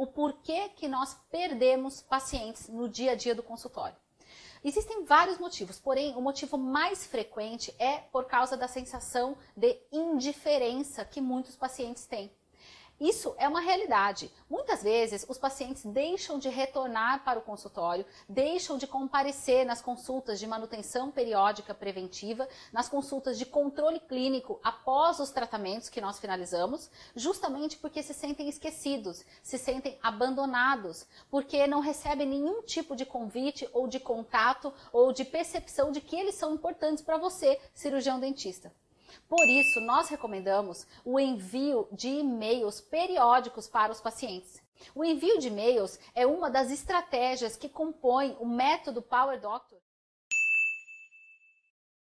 o porquê que nós perdemos pacientes no dia a dia do consultório. Existem vários motivos, porém o motivo mais frequente é por causa da sensação de indiferença que muitos pacientes têm. Isso é uma realidade. Muitas vezes os pacientes deixam de retornar para o consultório, deixam de comparecer nas consultas de manutenção periódica preventiva, nas consultas de controle clínico após os tratamentos que nós finalizamos, justamente porque se sentem esquecidos, se sentem abandonados, porque não recebem nenhum tipo de convite ou de contato ou de percepção de que eles são importantes para você, cirurgião dentista. Por isso, nós recomendamos o envio de e-mails periódicos para os pacientes. O envio de e-mails é uma das estratégias que compõem o método Power Doctor.